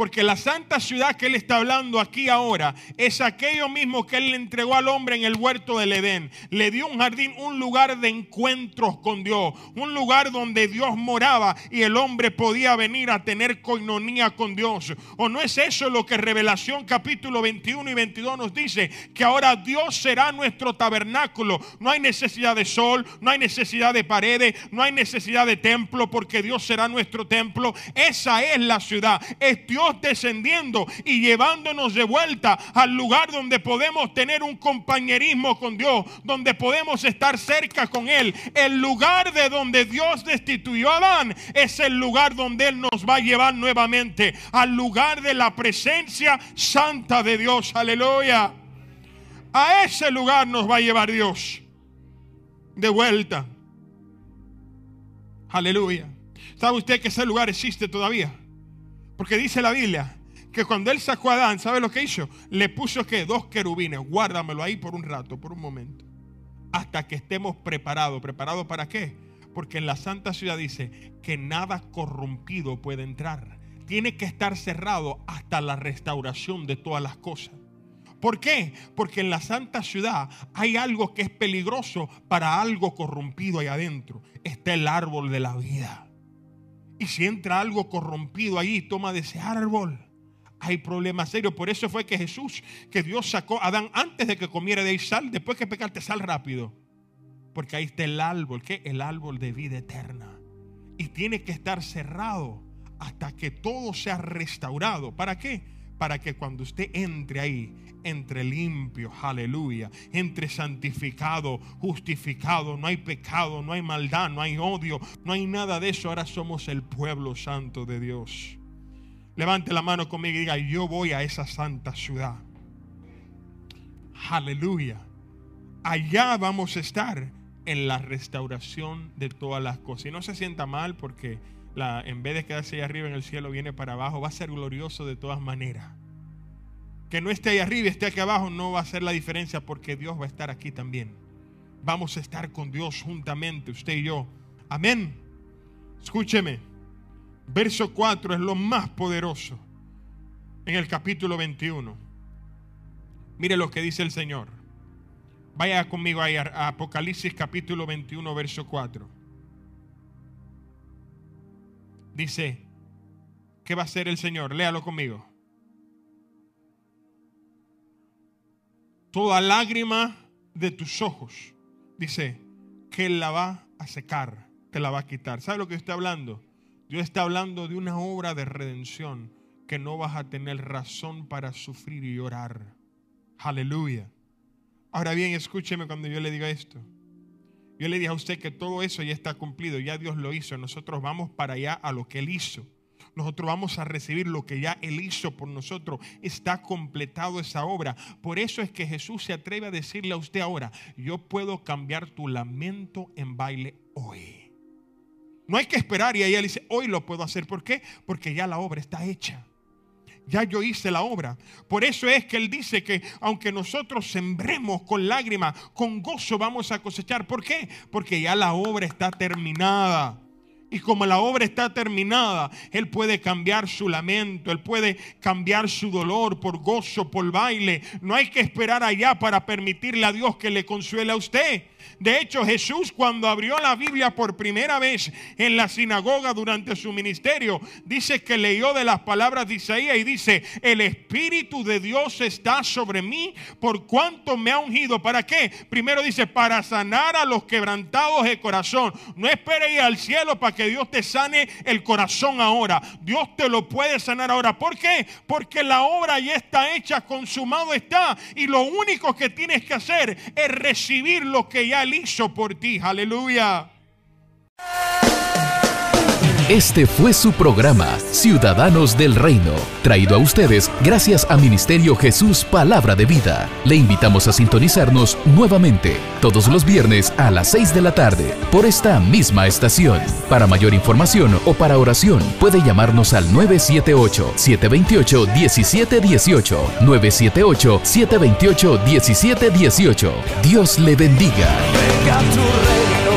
Porque la santa ciudad que él está hablando aquí ahora es aquello mismo que él le entregó al hombre en el huerto del Edén. Le dio un jardín, un lugar de encuentros con Dios, un lugar donde Dios moraba y el hombre podía venir a tener coinonía con Dios. ¿O no es eso lo que Revelación capítulo 21 y 22 nos dice? Que ahora Dios será nuestro tabernáculo. No hay necesidad de sol, no hay necesidad de paredes, no hay necesidad de templo porque Dios será nuestro templo. Esa es la ciudad. Es Dios descendiendo y llevándonos de vuelta al lugar donde podemos tener un compañerismo con Dios, donde podemos estar cerca con Él. El lugar de donde Dios destituyó a Adán es el lugar donde Él nos va a llevar nuevamente, al lugar de la presencia santa de Dios. Aleluya. A ese lugar nos va a llevar Dios de vuelta. Aleluya. ¿Sabe usted que ese lugar existe todavía? Porque dice la Biblia que cuando él sacó a Adán, ¿sabe lo que hizo? Le puso que dos querubines, guárdamelo ahí por un rato, por un momento, hasta que estemos preparados. ¿Preparados para qué? Porque en la santa ciudad dice que nada corrompido puede entrar. Tiene que estar cerrado hasta la restauración de todas las cosas. ¿Por qué? Porque en la santa ciudad hay algo que es peligroso para algo corrompido ahí adentro. Está el árbol de la vida. Y si entra algo corrompido y toma de ese árbol, hay problemas serios. Por eso fue que Jesús, que Dios sacó a Adán antes de que comiera de ahí sal, después que pecarte sal rápido. Porque ahí está el árbol, ¿qué? El árbol de vida eterna. Y tiene que estar cerrado hasta que todo sea restaurado. ¿Para qué? Para que cuando usted entre ahí, entre limpio, aleluya, entre santificado, justificado, no hay pecado, no hay maldad, no hay odio, no hay nada de eso. Ahora somos el pueblo santo de Dios. Levante la mano conmigo y diga, yo voy a esa santa ciudad. Aleluya. Allá vamos a estar en la restauración de todas las cosas. Y no se sienta mal porque en vez de quedarse ahí arriba en el cielo, viene para abajo. Va a ser glorioso de todas maneras. Que no esté ahí arriba, esté aquí abajo, no va a hacer la diferencia porque Dios va a estar aquí también. Vamos a estar con Dios juntamente, usted y yo. Amén. Escúcheme. Verso 4 es lo más poderoso en el capítulo 21. Mire lo que dice el Señor. Vaya conmigo ahí a Apocalipsis capítulo 21, verso 4. Dice, ¿qué va a hacer el Señor? Léalo conmigo. Toda lágrima de tus ojos, dice, que Él la va a secar, te la va a quitar. ¿Sabe lo que está hablando? Dios está hablando de una obra de redención que no vas a tener razón para sufrir y llorar. Aleluya. Ahora bien, escúcheme cuando yo le diga esto. Yo le dije a usted que todo eso ya está cumplido, ya Dios lo hizo. Nosotros vamos para allá a lo que Él hizo. Nosotros vamos a recibir lo que ya Él hizo por nosotros. Está completado esa obra. Por eso es que Jesús se atreve a decirle a usted ahora, yo puedo cambiar tu lamento en baile hoy. No hay que esperar y ella dice, hoy lo puedo hacer. ¿Por qué? Porque ya la obra está hecha. Ya yo hice la obra. Por eso es que Él dice que aunque nosotros sembremos con lágrimas, con gozo vamos a cosechar. ¿Por qué? Porque ya la obra está terminada. Y como la obra está terminada, Él puede cambiar su lamento, Él puede cambiar su dolor por gozo, por baile. No hay que esperar allá para permitirle a Dios que le consuele a usted. De hecho, Jesús cuando abrió la Biblia por primera vez en la sinagoga durante su ministerio, dice que leyó de las palabras de Isaías y dice, el Espíritu de Dios está sobre mí por cuanto me ha ungido. ¿Para qué? Primero dice, para sanar a los quebrantados de corazón. No espere ir al cielo para que Dios te sane el corazón ahora. Dios te lo puede sanar ahora. ¿Por qué? Porque la obra ya está hecha, consumado está. Y lo único que tienes que hacer es recibir lo que ya Él por ti. Aleluya. Este fue su programa, Ciudadanos del Reino, traído a ustedes gracias a Ministerio Jesús Palabra de Vida. Le invitamos a sintonizarnos nuevamente todos los viernes a las 6 de la tarde por esta misma estación. Para mayor información o para oración, puede llamarnos al 978-728-1718. 978-728-1718. Dios le bendiga. Venga tu reino.